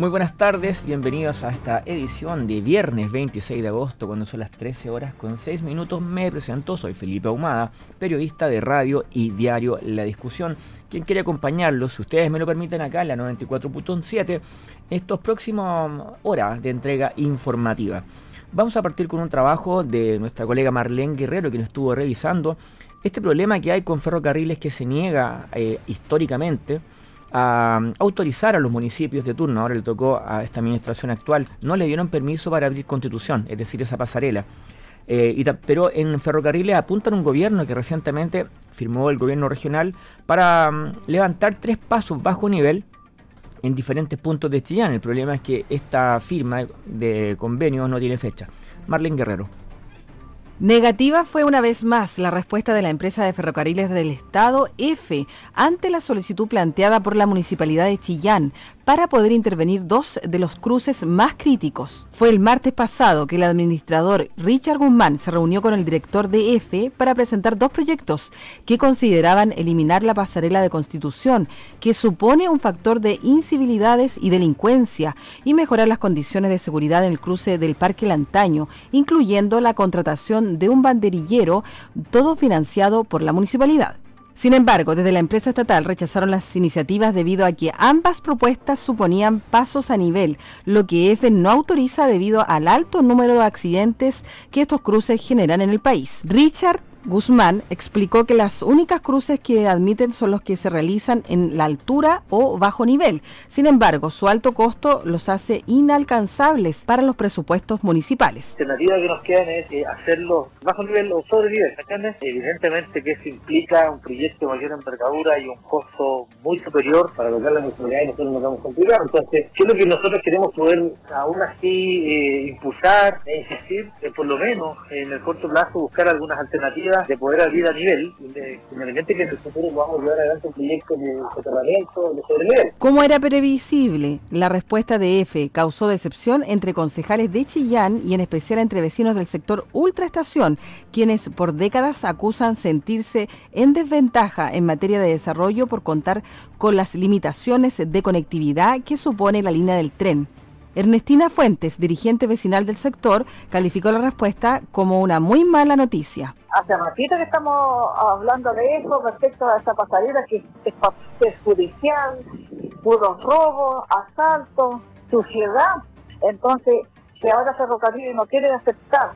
Muy buenas tardes, bienvenidos a esta edición de viernes 26 de agosto, cuando son las 13 horas con 6 minutos. Me presento, soy Felipe Ahumada, periodista de radio y diario La Discusión. Quien quiere acompañarlos, si ustedes me lo permiten, acá en la 94.7, estos próximos horas de entrega informativa. Vamos a partir con un trabajo de nuestra colega Marlene Guerrero, que nos estuvo revisando este problema que hay con ferrocarriles que se niega eh, históricamente a autorizar a los municipios de turno, ahora le tocó a esta administración actual, no le dieron permiso para abrir constitución, es decir, esa pasarela. Eh, pero en ferrocarriles apuntan un gobierno que recientemente firmó el gobierno regional para mm, levantar tres pasos bajo nivel en diferentes puntos de Chillán. El problema es que esta firma de convenio no tiene fecha. Marlene Guerrero. Negativa fue una vez más la respuesta de la empresa de ferrocarriles del Estado, EFE, ante la solicitud planteada por la Municipalidad de Chillán para poder intervenir dos de los cruces más críticos. Fue el martes pasado que el administrador Richard Guzmán se reunió con el director de EFE para presentar dos proyectos que consideraban eliminar la pasarela de Constitución, que supone un factor de incivilidades y delincuencia, y mejorar las condiciones de seguridad en el cruce del Parque Lantaño, incluyendo la contratación de un banderillero, todo financiado por la municipalidad. Sin embargo, desde la empresa estatal rechazaron las iniciativas debido a que ambas propuestas suponían pasos a nivel, lo que EFE no autoriza debido al alto número de accidentes que estos cruces generan en el país. Richard Guzmán explicó que las únicas cruces que admiten son los que se realizan en la altura o bajo nivel. Sin embargo, su alto costo los hace inalcanzables para los presupuestos municipales. La alternativa que nos queda es eh, hacerlo bajo nivel o sobre nivel, Evidentemente que eso implica un proyecto de mayor envergadura y un costo muy superior para lograr la municipalidad y nosotros nos vamos a complicar. Entonces, ¿qué es lo que nosotros queremos poder aún así eh, impulsar e insistir? por lo menos en el corto plazo buscar algunas alternativas de poder abrir a nivel, independientemente que en el futuro a llevar adelante un proyecto de soterramiento, de sobrenivel. Como era previsible, la respuesta de EFE causó decepción entre concejales de Chillán y en especial entre vecinos del sector Ultraestación, quienes por décadas acusan sentirse en desventaja en materia de desarrollo por contar con las limitaciones de conectividad que supone la línea del tren. Ernestina Fuentes, dirigente vecinal del sector, calificó la respuesta como una muy mala noticia. Hace ratito que estamos hablando de eso respecto a esa pasarela que es, judicial, puros robos, asaltos, suciedad. Entonces, si ahora Ferrocarril no quiere aceptar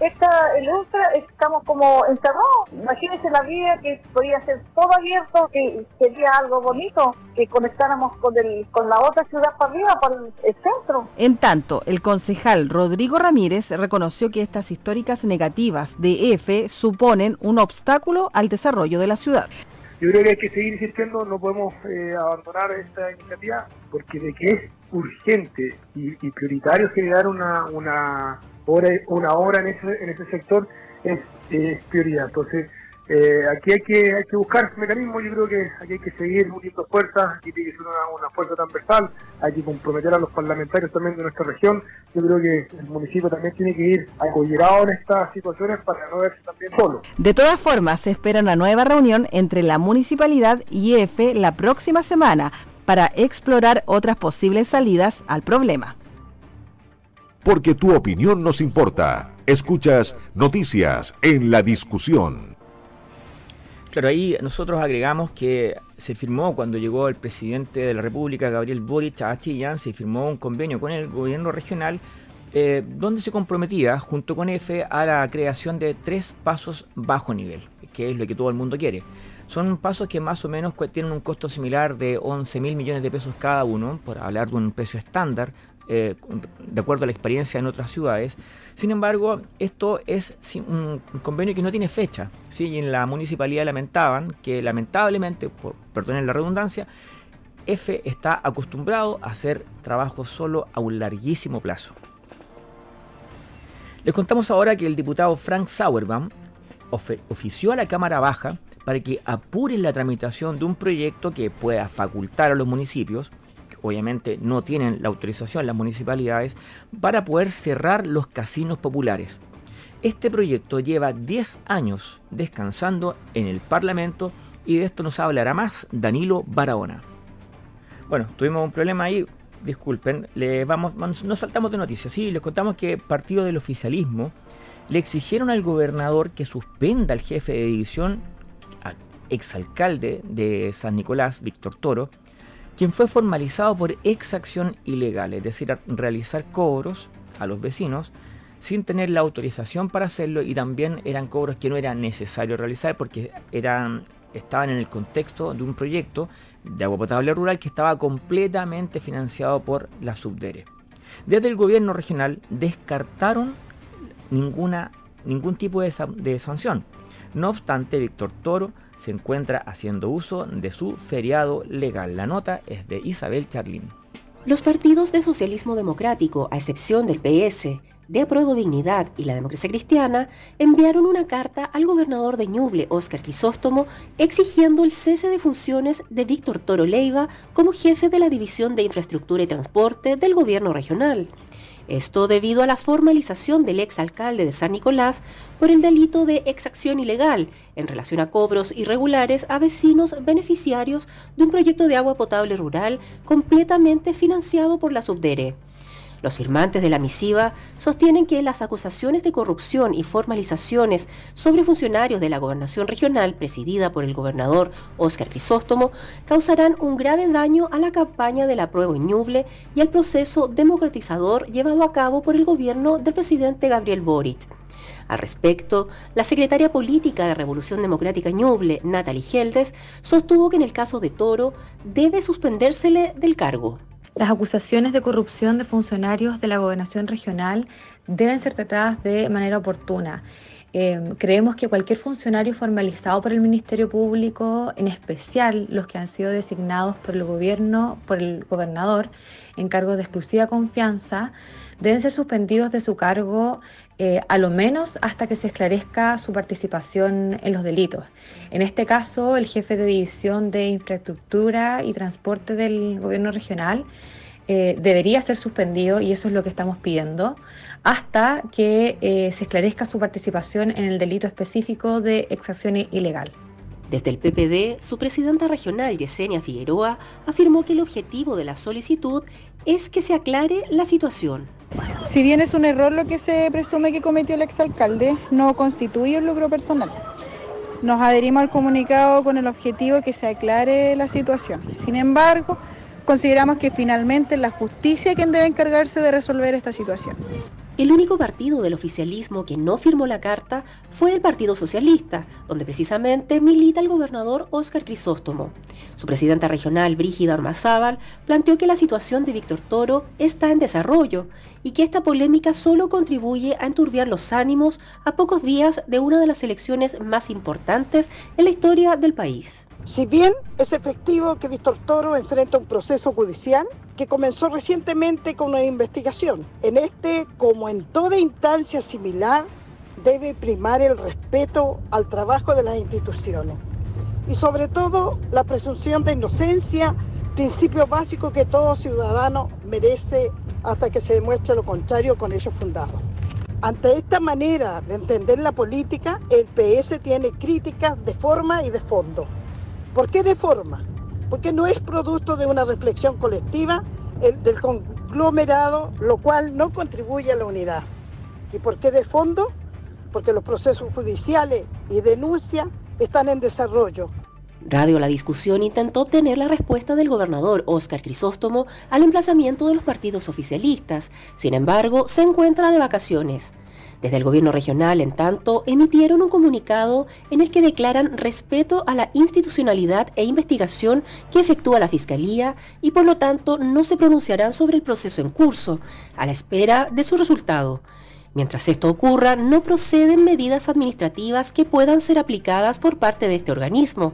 esta, el Ultra estamos como encerrados. Imagínense la vía que podría ser todo abierto, que sería algo bonito, que conectáramos con, el, con la otra ciudad para arriba, para el, centro. En tanto, el concejal Rodrigo Ramírez reconoció que estas históricas negativas de EFE suponen un obstáculo al desarrollo de la ciudad. Yo creo que hay que seguir insistiendo, no podemos eh, abandonar esta iniciativa, porque de que es urgente y, y prioritario generar una, una una hora en ese, sector es, prioridad. Entonces, eh, aquí hay que, hay que buscar mecanismos, yo creo que aquí hay que seguir uniendo fuerzas, aquí tiene que ser una, fuerza transversal, hay que comprometer a los parlamentarios también de nuestra región, yo creo que el municipio también tiene que ir acogerado en estas situaciones para no verse también solo. De todas formas, se espera una nueva reunión entre la municipalidad y EFE la próxima semana para explorar otras posibles salidas al problema porque tu opinión nos importa. Escuchas noticias en la discusión. Claro, ahí nosotros agregamos que se firmó cuando llegó el presidente de la República, Gabriel Boric, a Chillán, se firmó un convenio con el gobierno regional eh, donde se comprometía, junto con EFE, a la creación de tres pasos bajo nivel, que es lo que todo el mundo quiere. Son pasos que más o menos tienen un costo similar de 11 mil millones de pesos cada uno, por hablar de un precio estándar eh, de acuerdo a la experiencia en otras ciudades. Sin embargo, esto es un convenio que no tiene fecha. ¿sí? Y en la municipalidad lamentaban que lamentablemente, por, perdonen la redundancia, F está acostumbrado a hacer trabajo solo a un larguísimo plazo. Les contamos ahora que el diputado Frank Sauerbaum ofició a la Cámara Baja para que apuren la tramitación de un proyecto que pueda facultar a los municipios, obviamente no tienen la autorización las municipalidades, para poder cerrar los casinos populares. Este proyecto lleva 10 años descansando en el Parlamento y de esto nos hablará más Danilo Barahona. Bueno, tuvimos un problema ahí, disculpen, le vamos, nos saltamos de noticias. Sí, les contamos que partido del oficialismo le exigieron al gobernador que suspenda al jefe de división, exalcalde de San Nicolás, Víctor Toro, quien fue formalizado por exacción ilegal, es decir, realizar cobros a los vecinos sin tener la autorización para hacerlo y también eran cobros que no era necesario realizar porque eran estaban en el contexto de un proyecto de agua potable rural que estaba completamente financiado por la Subdere. Desde el gobierno regional descartaron ninguna, ningún tipo de, de sanción. No obstante, Víctor Toro se encuentra haciendo uso de su feriado legal. La nota es de Isabel Charlín. Los partidos de socialismo democrático, a excepción del PS, de Apruebo Dignidad y la Democracia Cristiana enviaron una carta al gobernador de Ñuble, Óscar Crisóstomo, exigiendo el cese de funciones de Víctor Toro Leiva como jefe de la División de Infraestructura y Transporte del gobierno regional. Esto debido a la formalización del ex alcalde de San Nicolás por el delito de exacción ilegal en relación a cobros irregulares a vecinos beneficiarios de un proyecto de agua potable rural completamente financiado por la Subdere. Los firmantes de la misiva sostienen que las acusaciones de corrupción y formalizaciones sobre funcionarios de la gobernación regional presidida por el gobernador Óscar Crisóstomo causarán un grave daño a la campaña de la prueba Ñuble y al proceso democratizador llevado a cabo por el gobierno del presidente Gabriel Boric. Al respecto, la secretaria política de Revolución Democrática Ñuble, Natalie Geldes, sostuvo que en el caso de Toro debe suspendérsele del cargo. Las acusaciones de corrupción de funcionarios de la gobernación regional deben ser tratadas de manera oportuna. Em, creemos que cualquier funcionario formalizado por el Ministerio Público, en especial los que han sido designados por el gobierno, por el gobernador, en cargos de exclusiva confianza, deben ser suspendidos de su cargo eh, a lo menos hasta que se esclarezca su participación en los delitos. En este caso, el jefe de división de infraestructura y transporte del gobierno regional eh, debería ser suspendido y eso es lo que estamos pidiendo hasta que eh, se esclarezca su participación en el delito específico de exacción ilegal. Desde el PPD, su presidenta regional, Yesenia Figueroa, afirmó que el objetivo de la solicitud es que se aclare la situación. Si bien es un error lo que se presume que cometió el exalcalde, no constituye un logro personal. Nos adherimos al comunicado con el objetivo de que se aclare la situación. Sin embargo, consideramos que finalmente es la justicia quien debe encargarse de resolver esta situación. El único partido del oficialismo que no firmó la carta fue el Partido Socialista, donde precisamente milita el gobernador Óscar Crisóstomo. Su presidenta regional, Brígida Armazábal, planteó que la situación de Víctor Toro está en desarrollo y que esta polémica solo contribuye a enturbiar los ánimos a pocos días de una de las elecciones más importantes en la historia del país. Si bien es efectivo que Víctor Toro enfrenta un proceso judicial que comenzó recientemente con una investigación, en este, como en toda instancia similar, debe primar el respeto al trabajo de las instituciones y sobre todo la presunción de inocencia, principio básico que todo ciudadano merece hasta que se demuestre lo contrario con hechos fundados. Ante esta manera de entender la política, el PS tiene críticas de forma y de fondo. ¿Por qué de forma? Porque no es producto de una reflexión colectiva del conglomerado, lo cual no contribuye a la unidad. ¿Y por qué de fondo? Porque los procesos judiciales y denuncia están en desarrollo. Radio La Discusión intentó obtener la respuesta del gobernador Óscar Crisóstomo al emplazamiento de los partidos oficialistas. Sin embargo, se encuentra de vacaciones. Desde el gobierno regional, en tanto, emitieron un comunicado en el que declaran respeto a la institucionalidad e investigación que efectúa la Fiscalía y por lo tanto no se pronunciarán sobre el proceso en curso, a la espera de su resultado. Mientras esto ocurra, no proceden medidas administrativas que puedan ser aplicadas por parte de este organismo.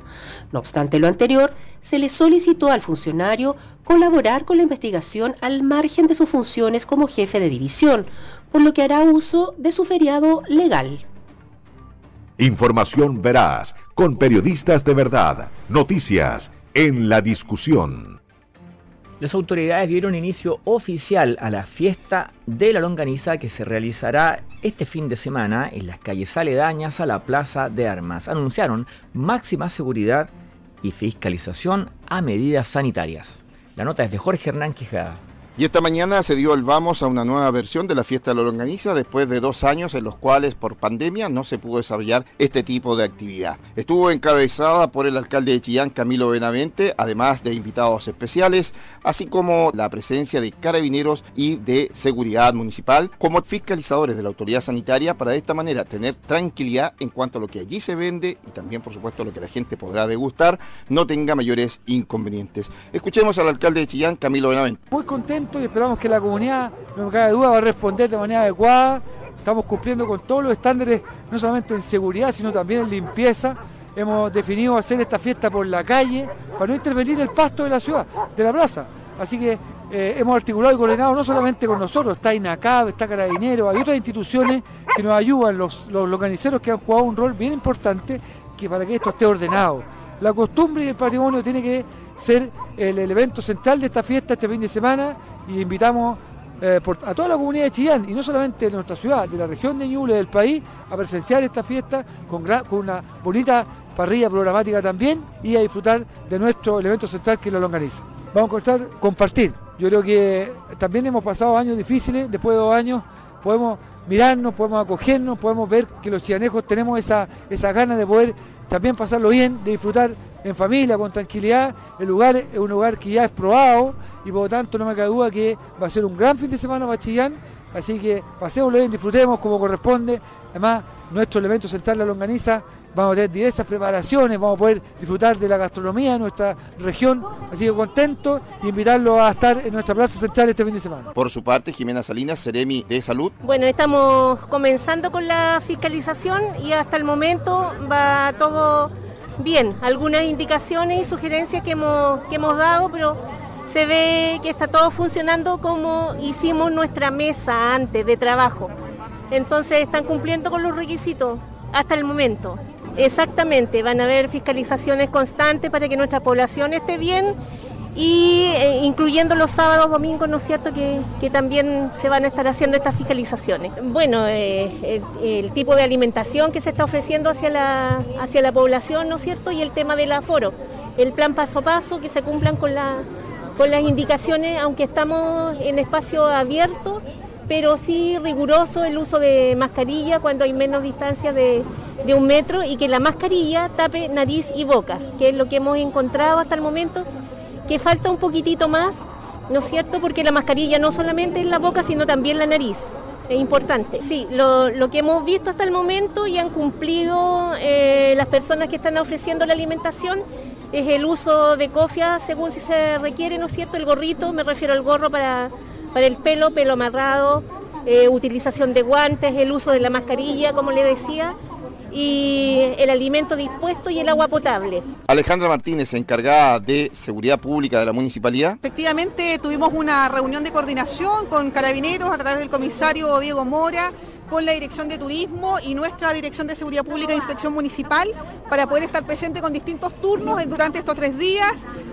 No obstante lo anterior, se le solicitó al funcionario colaborar con la investigación al margen de sus funciones como jefe de división, por lo que hará uso de su feriado legal. Información veraz, con periodistas de verdad. Noticias en la discusión. Las autoridades dieron inicio oficial a la fiesta de la longaniza que se realizará este fin de semana en las calles aledañas a la Plaza de Armas. Anunciaron máxima seguridad y fiscalización a medidas sanitarias. La nota es de Jorge Hernán Quijada. Y esta mañana se dio el vamos a una nueva versión de la fiesta de la longaniza después de dos años en los cuales por pandemia no se pudo desarrollar este tipo de actividad. Estuvo encabezada por el alcalde de Chillán, Camilo Benavente, además de invitados especiales, así como la presencia de carabineros y de seguridad municipal como fiscalizadores de la autoridad sanitaria para de esta manera tener tranquilidad en cuanto a lo que allí se vende y también por supuesto lo que la gente podrá degustar no tenga mayores inconvenientes. Escuchemos al alcalde de Chillán, Camilo Benavente. Muy contento y esperamos que la comunidad, no me cabe duda, va a responder de manera adecuada. Estamos cumpliendo con todos los estándares, no solamente en seguridad, sino también en limpieza. Hemos definido hacer esta fiesta por la calle para no intervenir el pasto de la ciudad, de la plaza. Así que eh, hemos articulado y coordinado no solamente con nosotros, está INACAB, está Carabinero, hay otras instituciones que nos ayudan, los, los que han jugado un rol bien importante que para que esto esté ordenado. La costumbre y el patrimonio tiene que ser el, evento central de esta fiesta este fin de semana y invitamos eh, a toda la comunidad de Chillán, y no solamente de nuestra ciudad, de la región de Ñuble, del país, a presenciar esta fiesta con, una bonita parrilla programática también y a disfrutar de nuestro elemento central que es la longaniza. Vamos a compartir. Yo creo que también hemos pasado años difíciles, después de dos años podemos mirarnos, podemos acogernos, podemos ver que los chillanejos tenemos esa, esa gana de poder también pasarlo bien, de disfrutar en familia, con tranquilidad. El lugar es un lugar que ya es probado y por lo tanto no me cabe duda que va a ser un gran fin de semana para Chillán. Así que pasémoslo bien, disfrutemos como corresponde. Además, nuestro elemento central, la longaniza, vamos a tener diversas preparaciones, vamos a poder disfrutar de la gastronomía de nuestra región, así que contento y invitarlo a estar en nuestra plaza central este fin de semana. Por su parte, Jimena Salinas, Seremi de Salud. Bueno, estamos comenzando con la fiscalización y hasta el momento va todo bien, algunas indicaciones y sugerencias que hemos, que hemos dado, pero se ve que está todo funcionando como hicimos nuestra mesa antes de trabajo. Entonces están cumpliendo con los requisitos hasta el momento. Exactamente, van a haber fiscalizaciones constantes para que nuestra población esté bien y eh, incluyendo los sábados, domingos, ¿no es cierto?, que, también se van a estar haciendo estas fiscalizaciones. Bueno, eh, el, tipo de alimentación que se está ofreciendo hacia la, hacia la población, ¿no es cierto?, y el tema del aforo, el plan paso a paso, que se cumplan con, la, con las indicaciones, aunque estamos en espacio abierto, pero sí riguroso el uso de mascarilla cuando hay menos distancia de, de un metro y que la mascarilla tape nariz y boca, que es lo que hemos encontrado hasta el momento que falta un poquitito más, ¿no es cierto? Porque la mascarilla no solamente es la boca, sino también la nariz. Es importante. Sí, lo, que hemos visto hasta el momento y han cumplido eh, las personas que están ofreciendo la alimentación es el uso de cofia según si se requiere, ¿no es cierto? El gorrito, me refiero al gorro para, para el pelo, pelo amarrado, eh, utilización de guantes, el uso de la mascarilla, como le decía, y el alimento dispuesto y el agua potable. Alejandra Martínez, encargada de Seguridad Pública de la Municipalidad. Efectivamente, tuvimos una reunión de coordinación con carabineros a través del comisario Diego Mora con la Dirección de Turismo y nuestra Dirección de Seguridad Pública e Inspección Municipal para poder estar presente con distintos turnos durante estos tres días.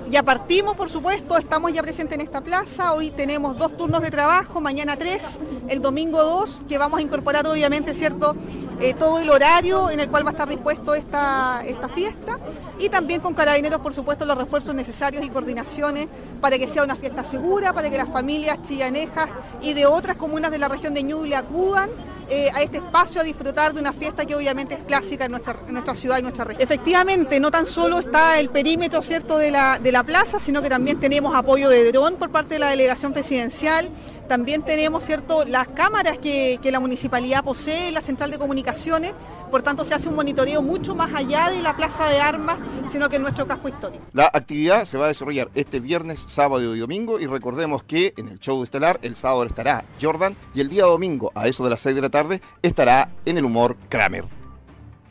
Ya partimos, por supuesto, estamos ya presentes en esta plaza. Hoy tenemos dos turnos de trabajo, mañana tres, el domingo dos, que vamos a incorporar obviamente, ¿cierto? Eh, todo el horario en el cual va a estar dispuesto esta, esta fiesta y también con carabineros, por supuesto, los refuerzos necesarios y coordinaciones para que sea una fiesta segura, para que las familias chillanejas y de otras comunas de la región de Ñuble acudan eh, a este espacio a disfrutar de una fiesta que obviamente es clásica en nuestra, ciudad y nuestra región. Efectivamente, no tan solo está el perímetro cierto de la, de la plaza, sino que también tenemos apoyo de dron por parte de la delegación presidencial, también tenemos cierto las cámaras que, que, la municipalidad posee, la central de comunicaciones, por tanto se hace un monitoreo mucho más allá de la plaza de armas, sino que en nuestro casco histórico. La actividad se va a desarrollar este viernes, sábado y domingo y recordemos que en el show estelar el sábado estará Jordan y el día domingo a eso de las 6 de la tarde estará en el humor Kramer.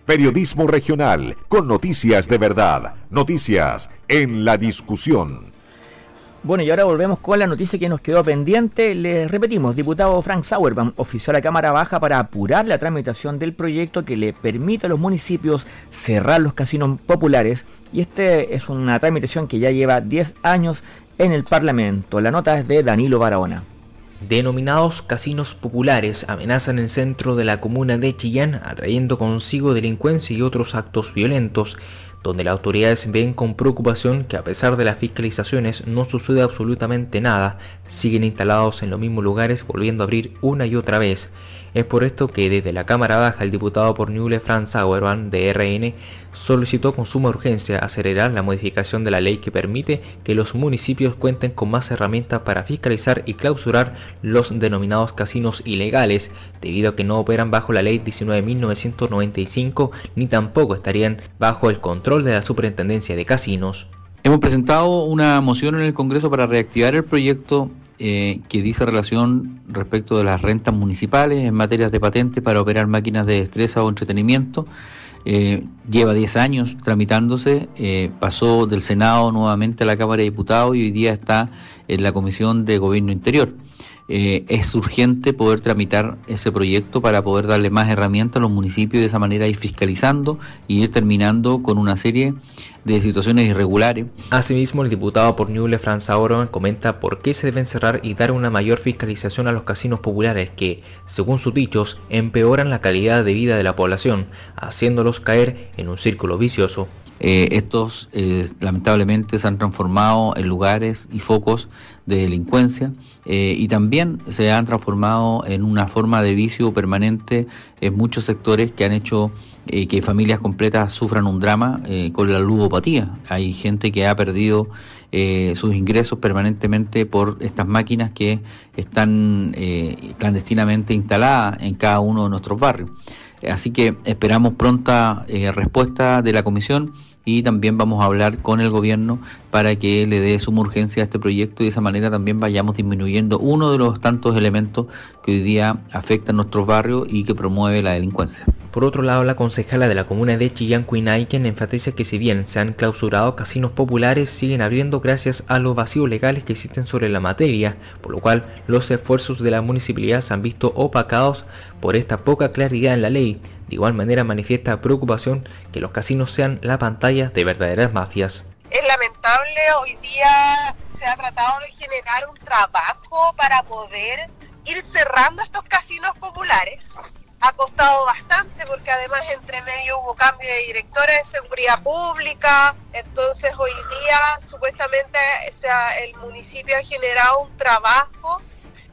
Periodismo regional con noticias de verdad, noticias en la discusión. Bueno, y ahora volvemos con la noticia que nos quedó pendiente. Les repetimos, diputado Frank Sauerman ofició a la Cámara Baja para apurar la tramitación del proyecto que le permite a los municipios cerrar los casinos populares. Y este es una tramitación que ya lleva 10 años en el Parlamento. La nota es de Danilo Barahona. Denominados casinos populares amenazan el centro de la comuna de Chillán, atrayendo consigo delincuencia y otros actos violentos donde las autoridades ven con preocupación que a pesar de las fiscalizaciones no sucede absolutamente nada, siguen instalados en los mismos lugares volviendo a abrir una y otra vez. Es por esto que desde la Cámara Baja el diputado por Ñuble Franz Sauerman de RN solicitó con suma urgencia acelerar la modificación de la ley que permite que los municipios cuenten con más herramientas para fiscalizar y clausurar los denominados casinos ilegales, debido a que no operan bajo la ley 19.995 ni tampoco estarían bajo el control de la Superintendencia de Casinos. Hemos presentado una moción en el Congreso para reactivar el proyecto eh, que dice relación respecto de las rentas municipales en materias de patentes para operar máquinas de destreza o entretenimiento. Eh, lleva 10 años tramitándose, eh, pasó del Senado nuevamente a la Cámara de Diputados y hoy día está en la Comisión de Gobierno Interior. Eh, es urgente poder tramitar ese proyecto para poder darle más herramientas a los municipios y de esa manera ir fiscalizando y ir terminando con una serie de situaciones irregulares. Asimismo, el diputado por Ñuble, Franz Auron, comenta por qué se deben cerrar y dar una mayor fiscalización a los casinos populares que, según sus dichos, empeoran la calidad de vida de la población, haciéndolos caer en un círculo vicioso. Eh, estos eh, lamentablemente se han transformado en lugares y focos de delincuencia eh, y también se han transformado en una forma de vicio permanente en muchos sectores que han hecho que familias completas sufran un drama con la ludopatía. Hay gente que ha perdido sus ingresos permanentemente por estas máquinas que están clandestinamente instaladas en cada uno de nuestros barrios. Así que esperamos pronta respuesta de la comisión y también vamos a hablar con el gobierno para que le dé suma urgencia a este proyecto y de esa manera también vayamos disminuyendo uno de los tantos elementos que hoy día afectan nuestros barrios y que promueve la delincuencia. Por otro lado, la concejala de la comuna de Chillán, Cuinaiken, enfatiza que si bien se han clausurado casinos populares, siguen abriendo gracias a los vacíos legales que existen sobre la materia, por lo cual los esfuerzos de la municipalidad se han visto opacados por esta poca claridad en la ley. De igual manera manifiesta preocupación que los casinos sean la pantalla de verdaderas mafias. Es lamentable, hoy día se ha tratado de generar un trabajo para poder ir cerrando estos casinos populares. Ha costado bastante además entre medio hubo cambio de directora de seguridad pública, entonces hoy día supuestamente el municipio ha generado un trabajo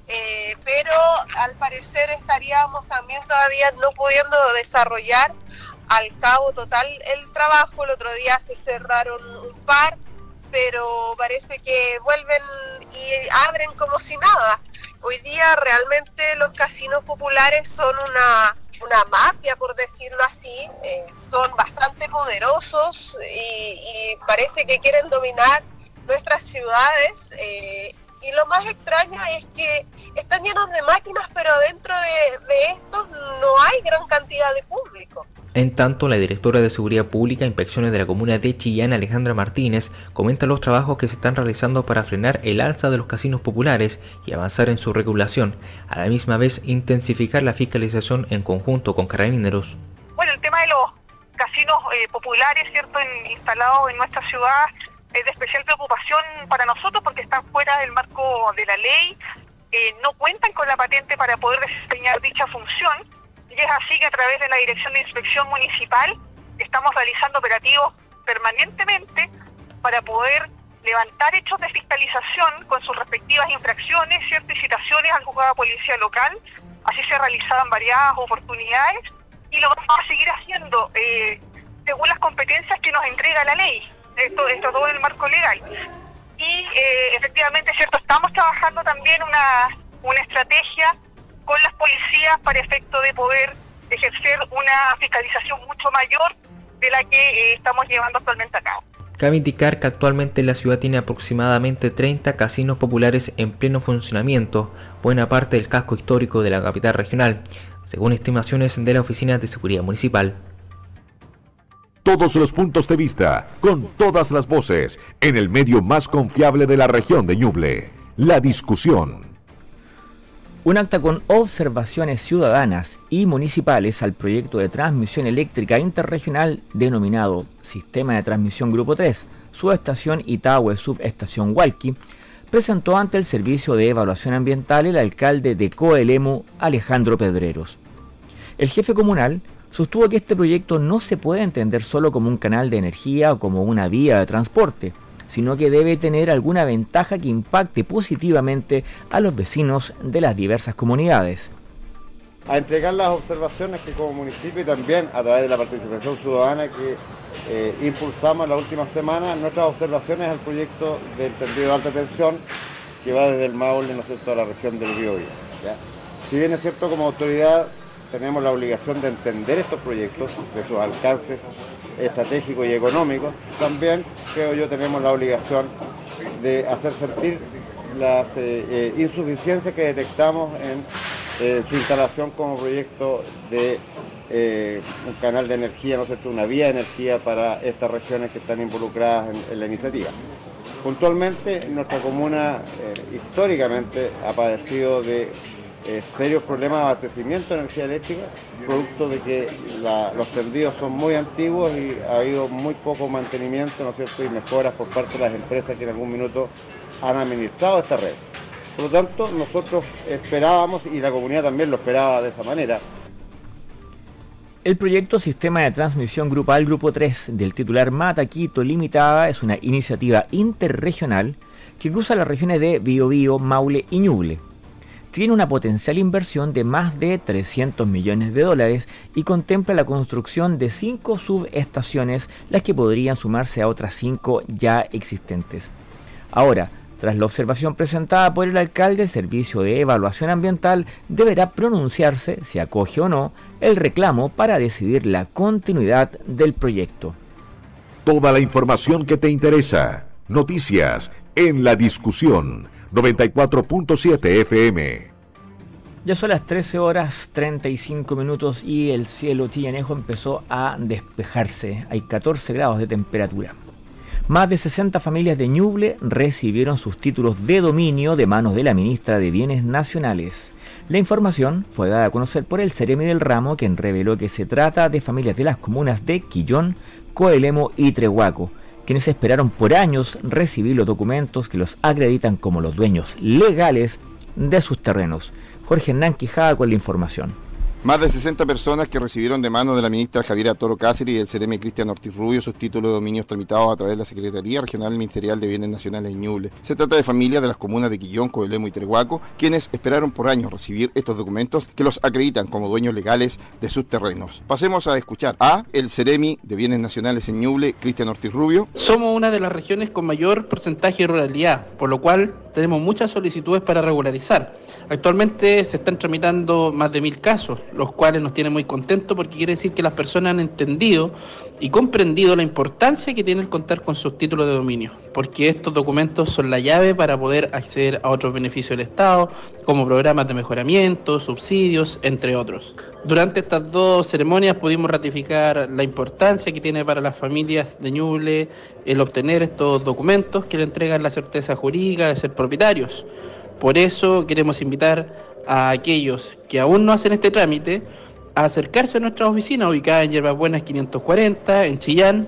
eh, pero al parecer estaríamos también todavía no pudiendo desarrollar al cabo total el trabajo. El otro día se cerraron un par, pero parece que vuelven y abren como si nada. Hoy día realmente los casinos populares son una, una mafia, por decirlo así, eh, son bastante poderosos y, parece que quieren dominar nuestras ciudades. Eh, y lo más extraño es que están llenos de máquinas, pero dentro de, estos no hay gran cantidad de público. En tanto, la directora de Seguridad Pública e Inspecciones de la Comuna de Chillán, Alejandra Martínez, comenta los trabajos que se están realizando para frenar el alza de los casinos populares y avanzar en su regulación, a la misma vez intensificar la fiscalización en conjunto con carabineros. Bueno, el tema de los casinos eh, populares, ¿cierto?, instalados en nuestra ciudad es de especial preocupación para nosotros porque están fuera del marco de la ley, eh, no cuentan con la patente para poder desempeñar dicha función y es así que a través de la Dirección de Inspección Municipal estamos realizando operativos permanentemente para poder levantar hechos de fiscalización con sus respectivas infracciones, ciertas citaciones al juzgado de policía local. Así se realizaban variadas oportunidades y lo vamos a seguir haciendo eh, según las competencias que nos entrega la ley. Esto, esto todo en el marco legal y eh, efectivamente, cierto, estamos trabajando también una, una estrategia con las policías para efecto de poder ejercer una fiscalización mucho mayor de la que eh, estamos llevando actualmente a cabo. Cabe indicar que actualmente la ciudad tiene aproximadamente 30 casinos populares en pleno funcionamiento, buena parte del casco histórico de la capital regional, según estimaciones de la Oficina de Seguridad Municipal. todos los puntos de vista, con todas las voces, en el medio más confiable de la región de Ñuble, la discusión. Un acta con observaciones ciudadanas y municipales al proyecto de transmisión eléctrica interregional denominado Sistema de Transmisión Grupo 3, Subestación Itahue Subestación Hualqui, presentó ante el Servicio de Evaluación Ambiental el alcalde de Coelemu, Alejandro Pedreros. El jefe comunal sostuvo que este proyecto no se puede entender solo como un canal de energía o como una vía de transporte, sino que debe tener alguna ventaja que impacte positivamente a los vecinos de las diversas comunidades. A entregar las observaciones que como municipio y también a través de la participación ciudadana que eh, impulsamos en la última semana nuestras observaciones al proyecto del tendido de alta tensión que va desde el Maule, ¿no a la región del Biobío. Si bien es cierto como autoridad tenemos la obligación de entender estos proyectos, de sus alcances estratégicos y económicos, también creo yo tenemos la obligación de hacer sentir las eh, eh, insuficiencias que detectamos en eh, su instalación como proyecto de un canal de energía, ¿no es una vía de energía para estas regiones que están involucradas en la iniciativa. Puntualmente, nuestra comuna históricamente ha padecido de eh, serios problemas de abastecimiento de energía eléctrica, producto de que los tendidos son muy antiguos y ha habido muy poco mantenimiento ¿no y mejoras por parte de las empresas que en algún minuto han administrado esta red. Por lo tanto, nosotros esperábamos, y la comunidad también lo esperaba de esa manera, el proyecto Sistema de Transmisión Grupal Grupo 3 del titular Mataquito Limitada es una iniciativa interregional que cruza las regiones de Biobío, Maule y Ñuble tiene una potencial inversión de más de 300 millones de dólares y contempla la construcción de cinco subestaciones, las que podrían sumarse a otras cinco ya existentes. Ahora, tras la observación presentada por el alcalde, el Servicio de Evaluación Ambiental deberá pronunciarse si acoge o no el reclamo para decidir la continuidad del proyecto. Toda la información que te interesa. Noticias en la discusión 94.7 FM. Ya son las 13 horas 35 minutos y el cielo chillanejo empezó a despejarse. Hay 14 grados de temperatura. Más de 60 familias de Ñuble recibieron sus títulos de dominio de manos de la ministra de Bienes Nacionales. La información fue dada a conocer por el Ceremi del Ramo, quien reveló que se trata de familias de las comunas de Quillón, Coelemo y Trehuaco, quienes esperaron por años recibir los documentos que los acreditan como los dueños legales de sus terrenos. Jorge Hernán Quijada con la información. Más de 60 personas que recibieron de mano de la ministra Javiera Toro Cáceres y del CRM Cristian Ortiz Rubio sus títulos de dominios tramitados a través de la Secretaría Regional Ministerial de Bienes Nacionales en Ñuble. Se trata de familias de las comunas de Quillón, Coelemo y Trehuaco, quienes esperaron por años recibir estos documentos que los acreditan como dueños legales de sus terrenos. Pasemos a escuchar a el Ceremi de Bienes Nacionales en Ñuble, Cristian Ortiz Rubio. Somos una de las regiones con mayor porcentaje de ruralidad, por lo cual tenemos muchas solicitudes para regularizar. Actualmente se están tramitando más de mil casos, los cuales nos tienen muy contentos porque quiere decir que las personas han entendido y comprendido la importancia que tiene el contar con sus títulos de dominio, porque estos documentos son la llave para poder acceder a otros beneficios del Estado, como programas de mejoramiento, subsidios, entre otros. Durante estas dos ceremonias pudimos ratificar la importancia que tiene para las familias de Ñuble el obtener estos documentos que le entregan la certeza jurídica de ser propietarios. Por eso queremos invitar a aquellos que aún no hacen este trámite a acercarse a nuestra oficina ubicada en Yerbas Buenas 540, en Chillán,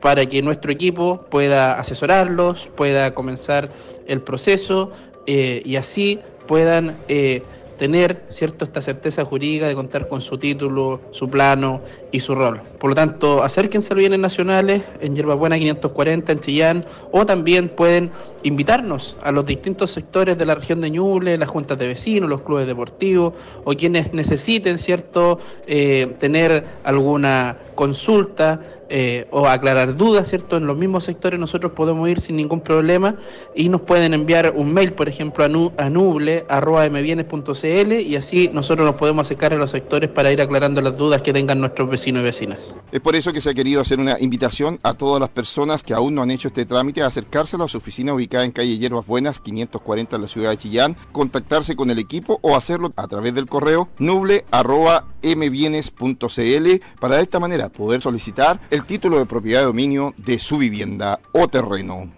para que nuestro equipo pueda asesorarlos, pueda comenzar el proceso eh, y así puedan eh, tener cierto esta certeza jurídica de contar con su título, su plano y su rol. Por lo tanto, acérquense a los bienes nacionales en Yerbabuena 540 en Chillán o también pueden invitarnos a los distintos sectores de la región de Ñuble, las juntas de vecinos, los clubes deportivos o quienes necesiten cierto eh, tener alguna consulta eh, o aclarar dudas, ¿cierto? En los mismos sectores nosotros podemos ir sin ningún problema y nos pueden enviar un mail, por ejemplo, a, nu a nuble.mbienes.cl y así nosotros nos podemos acercar a los sectores para ir aclarando las dudas que tengan nuestros vecinos vecinos y vecinas. Es por eso que se ha querido hacer una invitación a todas las personas que aún no han hecho este trámite a acercarse a su oficina ubicada en calle Hierbas Buenas 540 en la ciudad de Chillán, contactarse con el equipo o hacerlo a través del correo nuble.mbienes.cl para de esta manera poder solicitar el título de propiedad de dominio de su vivienda o terreno.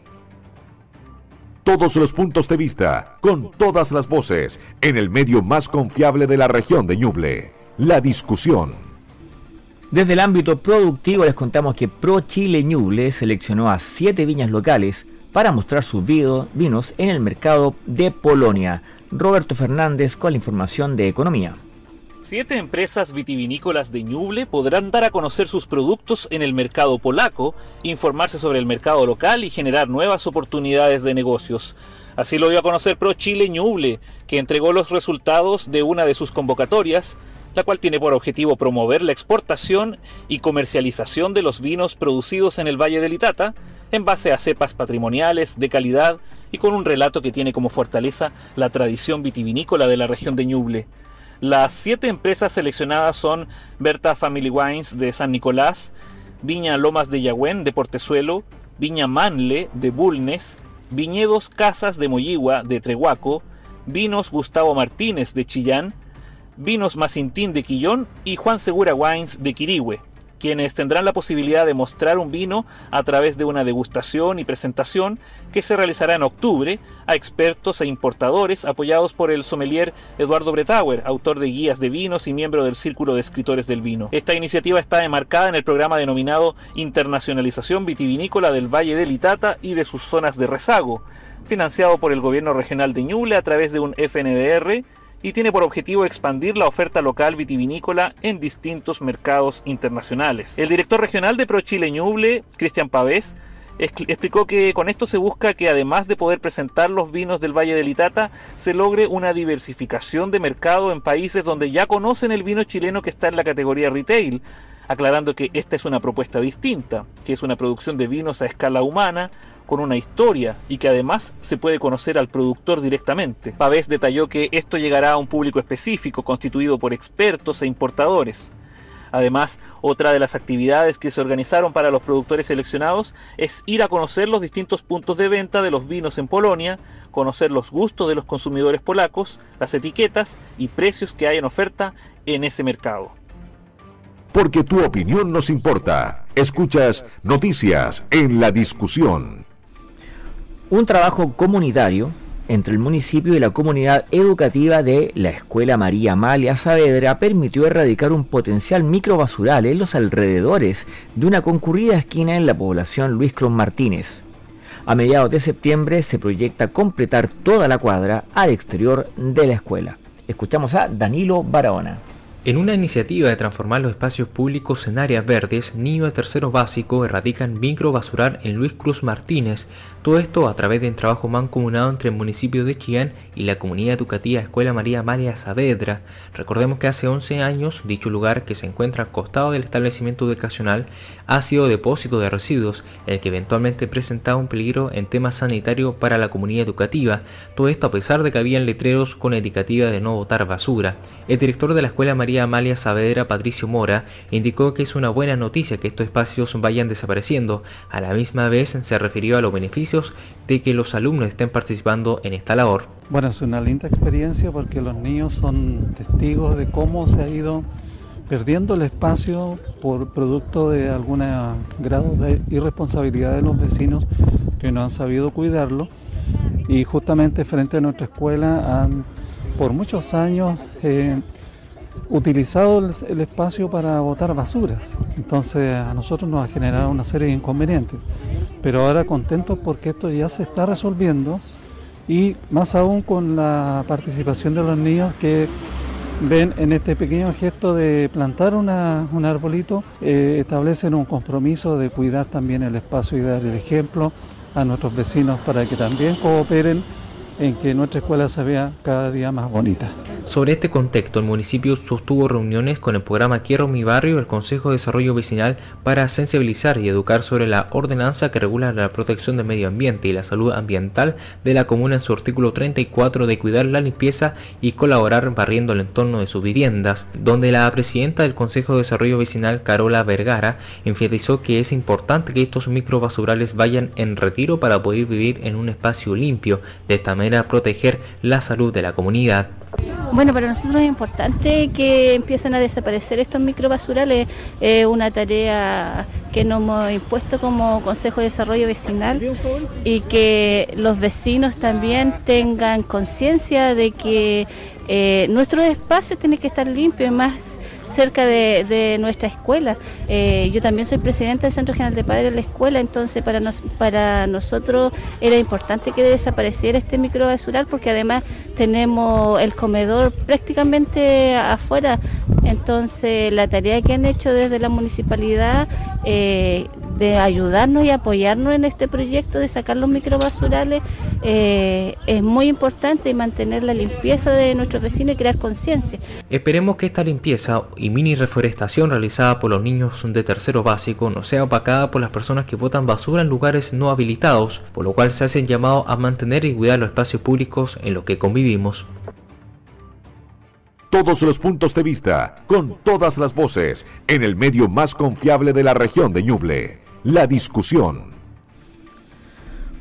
Todos los puntos de vista, con todas las voces, en el medio más confiable de la región de Ñuble. La discusión. Desde el ámbito productivo les contamos que Pro Chile Ñuble seleccionó a siete viñas locales para mostrar sus vinos en el mercado de Polonia. Roberto Fernández con la información de economía. Siete empresas vitivinícolas de Ñuble podrán dar a conocer sus productos en el mercado polaco, informarse sobre el mercado local y generar nuevas oportunidades de negocios. Así lo dio a conocer Pro Chile Ñuble, que entregó los resultados de una de sus convocatorias, la cual tiene por objetivo promover la exportación y comercialización de los vinos producidos en el Valle del Itata, en base a cepas patrimoniales de calidad y con un relato que tiene como fortaleza la tradición vitivinícola de la región de Ñuble. Las siete empresas seleccionadas son Berta Family Wines de San Nicolás, Viña Lomas de Yagüen de Portezuelo, Viña Manle de Bulnes, Viñedos Casas de Moyigua de Trehuaco, Vinos Gustavo Martínez de Chillán, Vinos Macintín de Quillón y Juan Segura Wines de Quirihue quienes tendrán la posibilidad de mostrar un vino a través de una degustación y presentación que se realizará en octubre a expertos e importadores apoyados por el sommelier Eduardo Bretauer, autor de guías de vinos y miembro del Círculo de Escritores del Vino. Esta iniciativa está enmarcada en el programa denominado Internacionalización Vitivinícola del Valle del Itata y de sus zonas de rezago, financiado por el gobierno regional de Ñuble a través de un FNDR y tiene por objetivo expandir la oferta local vitivinícola en distintos mercados internacionales. El director regional de ProChile Ñuble, Cristian Pavés, explicó que con esto se busca que además de poder presentar los vinos del Valle del Itata, se logre una diversificación de mercado en países donde ya conocen el vino chileno que está en la categoría retail, aclarando que esta es una propuesta distinta, que es una producción de vinos a escala humana, con una historia y que además se puede conocer al productor directamente. Pavés detalló que esto llegará a un público específico constituido por expertos e importadores. Además, otra de las actividades que se organizaron para los productores seleccionados es ir a conocer los distintos puntos de venta de los vinos en Polonia, conocer los gustos de los consumidores polacos, las etiquetas y precios que hay en oferta en ese mercado. Porque tu opinión nos importa. Escuchas noticias en la discusión. Un trabajo comunitario entre el municipio y la comunidad educativa de la Escuela María Amalia Saavedra permitió erradicar un potencial microbasural en los alrededores de una concurrida esquina en la población Luis Cron Martínez. A mediados de septiembre se proyecta completar toda la cuadra al exterior de la escuela. Escuchamos a Danilo Barahona. En una iniciativa de transformar los espacios públicos en áreas verdes, niños de tercero básico erradican microbasural en Luis Cruz Martínez, todo esto a través de un trabajo mancomunado entre el municipio de Chillán y la comunidad educativa Escuela María María Saavedra. Recordemos que hace 11 años dicho lugar, que se encuentra al costado del establecimiento educacional, ha sido depósito de residuos, el que eventualmente presentaba un peligro en temas sanitarios para la comunidad educativa. Todo esto a pesar de que habían letreros con indicativa de no botar basura. El director de la Escuela María Amalia Saavedra, Patricio Mora, indicó que es una buena noticia que estos espacios vayan desapareciendo. A la misma vez se refirió a los beneficios de que los alumnos estén participando en esta labor. Bueno, es una linda experiencia porque los niños son testigos de cómo se ha ido perdiendo el espacio por producto de algún grado de irresponsabilidad de los vecinos que no han sabido cuidarlo y justamente frente a nuestra escuela han por muchos años eh, utilizado el, espacio para botar basuras. Entonces a nosotros nos ha generado una serie de inconvenientes. Pero ahora contentos porque esto ya se está resolviendo y más aún con la participación de los niños que ven en este pequeño gesto de plantar un arbolito, eh, establecen un compromiso de cuidar también el espacio y dar el ejemplo a nuestros vecinos para que también cooperen en que nuestra escuela se vea cada día más bonita. Sobre este contexto, el municipio sostuvo reuniones con el programa Quiero mi barrio el Consejo de Desarrollo Vecinal para sensibilizar y educar sobre la ordenanza que regula la protección del medio ambiente y la salud ambiental de la comuna en su artículo 34 de cuidar la limpieza y colaborar barriendo el entorno de sus viviendas, donde la presidenta del Consejo de Desarrollo Vecinal, Carola Vergara, enfatizó que es importante que estos microbasurales vayan en retiro para poder vivir en un espacio limpio, de esta manera proteger la salud de la comunidad. Bueno, para nosotros es importante que empiecen a desaparecer estos microbasurales. Es una tarea que nos hemos impuesto como Consejo de Desarrollo Vecinal y que los vecinos también tengan conciencia de que eh, nuestros espacios tienen que estar limpios, más cerca de, nuestra escuela. Eh, yo también soy presidenta del Centro General de Padres de la escuela, entonces para, para nosotros era importante que desapareciera este microbasural porque además tenemos el comedor prácticamente afuera, entonces la tarea que han hecho desde la municipalidad eh, de ayudarnos y apoyarnos en este proyecto de sacar los microbasurales eh, es muy importante y mantener la limpieza de nuestros vecinos y crear conciencia. Esperemos que esta limpieza mini reforestación realizada por los niños de tercero básico no sea opacada por las personas que votan basura en lugares no habilitados, por lo cual se hacen llamados a mantener y cuidar los espacios públicos en los que convivimos. Todos los puntos de vista, con todas las voces, en el medio más confiable de la región de Ñuble la discusión.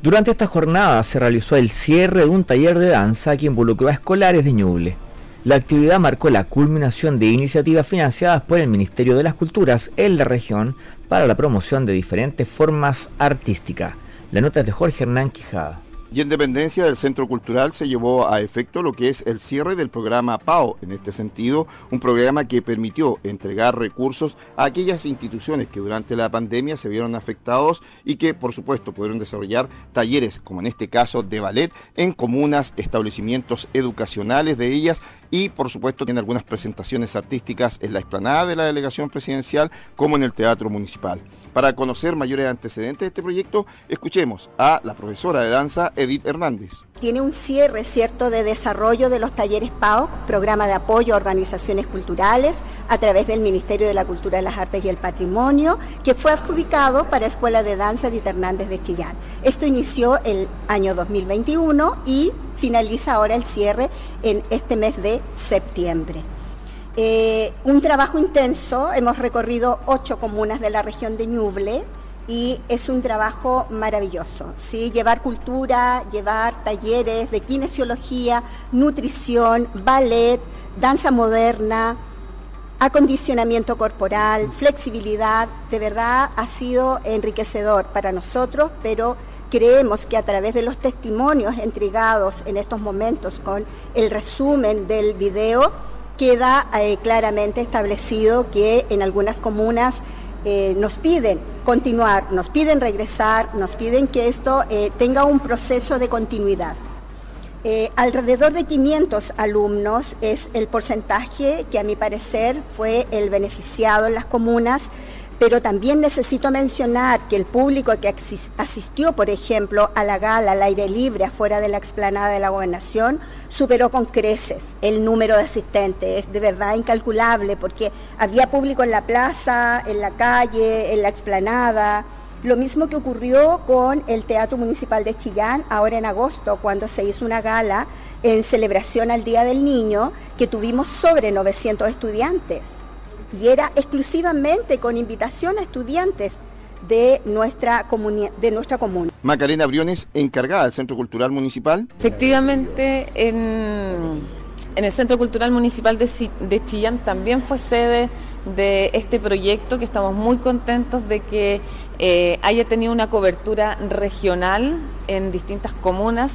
Durante esta jornada se realizó el cierre de un taller de danza que involucró a escolares de Ñuble. La actividad marcó la culminación de iniciativas financiadas por el Ministerio de las Culturas en la región para la promoción de diferentes formas artísticas. La nota es de Jorge Hernán Quijada. Y en dependencia del Centro Cultural se llevó a efecto lo que es el cierre del programa PAO. En este sentido, un programa que permitió entregar recursos a aquellas instituciones que durante la pandemia se vieron afectados y que, por supuesto, pudieron desarrollar talleres, como en este caso de ballet, en comunas, establecimientos educacionales de ellas y, por supuesto, tiene algunas presentaciones artísticas en la explanada de la delegación presidencial como en el Teatro Municipal. Para conocer mayores antecedentes de este proyecto, escuchemos a la profesora de danza Edith Hernández. Tiene un cierre, ¿cierto?, de desarrollo de los talleres PAOC, programa de apoyo a organizaciones culturales, a través del Ministerio de la Cultura, las Artes y el Patrimonio, que fue adjudicado para Escuela de Danza Edith Hernández de Chillán. Esto inició el año 2021 y finaliza ahora el cierre en este mes de septiembre. Eh, un trabajo intenso, hemos recorrido ocho comunas de la región de Ñuble, y es un trabajo maravilloso. ¿sí? Llevar cultura, llevar talleres de kinesiología, nutrición, ballet, danza moderna, acondicionamiento corporal, flexibilidad, de verdad ha sido enriquecedor para nosotros, pero creemos que a través de los testimonios entregados en estos momentos con el resumen del video, queda eh, claramente establecido que en algunas comunas eh, nos piden continuar, nos piden regresar, nos piden que esto eh, tenga un proceso de continuidad. Alrededor de 500 alumnos es el porcentaje que a mi parecer fue el beneficiado en las comunas pero también necesito mencionar que el público que asistió, por ejemplo, a la gala al aire libre afuera de la explanada de la gobernación, superó con creces el número de asistentes. Es de verdad incalculable porque había público en la plaza, en la calle, en la explanada. Lo mismo que ocurrió con el Teatro Municipal de Chillán ahora en agosto, cuando se hizo una gala en celebración al Día del Niño, que tuvimos sobre 900 estudiantes y era exclusivamente con invitación a estudiantes de nuestra, de nuestra comuna. Macarena Briones, encargada del Centro Cultural Municipal. Efectivamente, en, el Centro Cultural Municipal de, Chillán también fue sede de este proyecto, que estamos muy contentos de que eh, haya tenido una cobertura regional en distintas comunas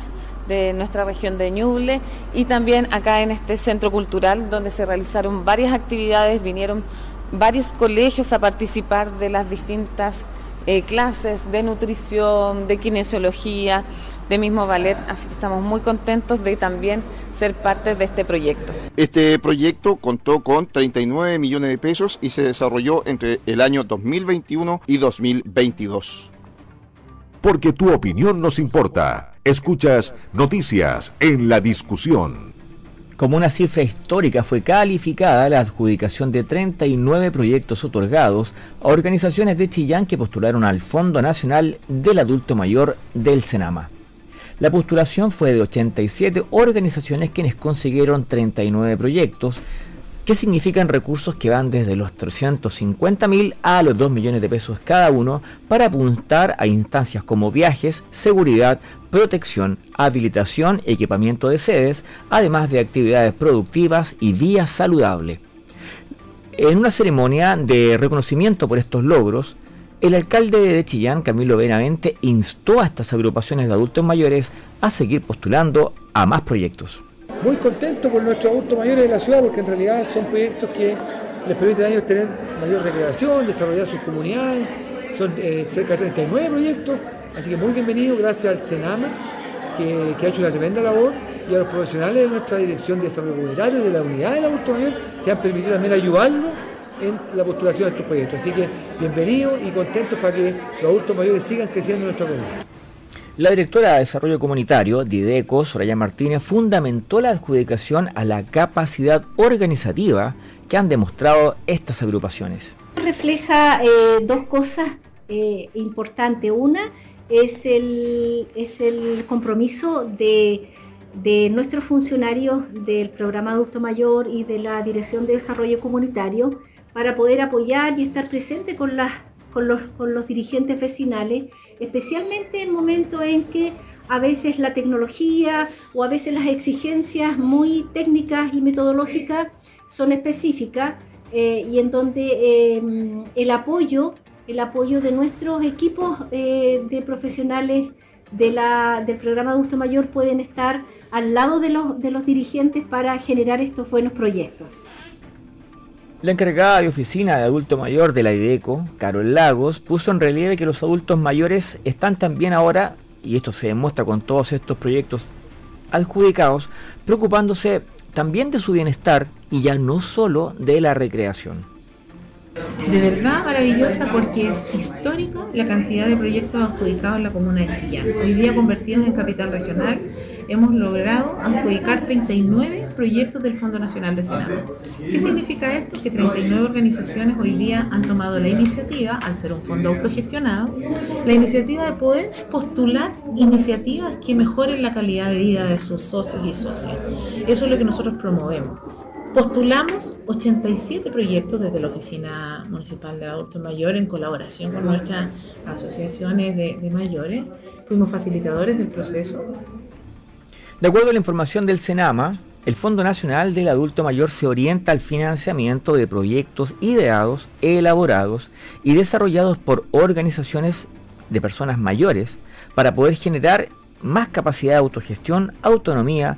de nuestra región de Ñuble y también acá en este centro cultural donde se realizaron varias actividades, vinieron varios colegios a participar de las distintas eh, clases de nutrición, de kinesiología, de mismo ballet, así que estamos muy contentos de también ser parte de este proyecto. Este proyecto contó con 39 millones de pesos y se desarrolló entre el año 2021 y 2022. Porque tu opinión nos importa. Escuchas noticias en la discusión. Como una cifra histórica fue calificada la adjudicación de 39 proyectos otorgados a organizaciones de Chillán que postularon al Fondo Nacional del Adulto Mayor del Senama. La postulación fue de 87 organizaciones quienes consiguieron 39 proyectos, que significan recursos que van desde los 350 mil a los 2 millones de pesos cada uno para apuntar a instancias como viajes, seguridad, protección, habilitación, equipamiento de sedes, además de actividades productivas y vía saludable. En una ceremonia de reconocimiento por estos logros, el alcalde de Chillán, Camilo Benavente, instó a estas agrupaciones de adultos mayores a seguir postulando a más proyectos. Muy contento por nuestros adultos mayores de la ciudad porque en realidad son proyectos que les permiten a ellos tener mayor recreación, desarrollar sus comunidades. Son eh, cerca de 39 proyectos, así que muy bienvenido, gracias al Senama, que, que, ha hecho una tremenda labor, y a los profesionales de nuestra Dirección de Desarrollo Comunitario, de la Unidad del Adulto Mayor, que han permitido también ayudarlo en la postulación de estos proyectos. Así que bienvenidos y contentos para que los adultos mayores sigan creciendo en nuestra comunidad. La directora de Desarrollo Comunitario, Dideco, Soraya Martínez, fundamentó la adjudicación a la capacidad organizativa que han demostrado estas agrupaciones. Refleja eh, dos cosas eh, importantes. Una es el, es el compromiso de, de nuestros funcionarios del programa Adulto Mayor y de la Dirección de Desarrollo Comunitario para poder apoyar y estar presente con, las, con, los, con los dirigentes vecinales, especialmente en momentos en que a veces la tecnología o a veces las exigencias muy técnicas y metodológicas son específicas eh, y en donde eh, el apoyo, el apoyo de nuestros equipos eh, de profesionales de la, del programa adulto mayor pueden estar al lado de los, de los dirigentes para generar estos buenos proyectos. La encargada de oficina de adulto mayor de la IDECO, Carol Lagos, puso en relieve que los adultos mayores están también ahora, y esto se demuestra con todos estos proyectos adjudicados, preocupándose también de su bienestar y ya no solo de la recreación. De verdad maravillosa porque es histórico la cantidad de proyectos adjudicados en la comuna de Chillán. Hoy día convertidos en capital regional, hemos logrado adjudicar 39 proyectos del Fondo Nacional de Senado. ¿Qué significa esto? Que 39 organizaciones hoy día han tomado la iniciativa, al ser un fondo autogestionado, la iniciativa de poder postular iniciativas que mejoren la calidad de vida de sus socios y socias. Eso es lo que nosotros promovemos. Postulamos 87 proyectos desde la Oficina Municipal de Adultos Mayores en colaboración con nuestras asociaciones de, mayores. Fuimos facilitadores del proceso. De acuerdo a la información del Senama, el Fondo Nacional del Adulto Mayor se orienta al financiamiento de proyectos ideados, elaborados y desarrollados por organizaciones de personas mayores para poder generar más capacidad de autogestión, autonomía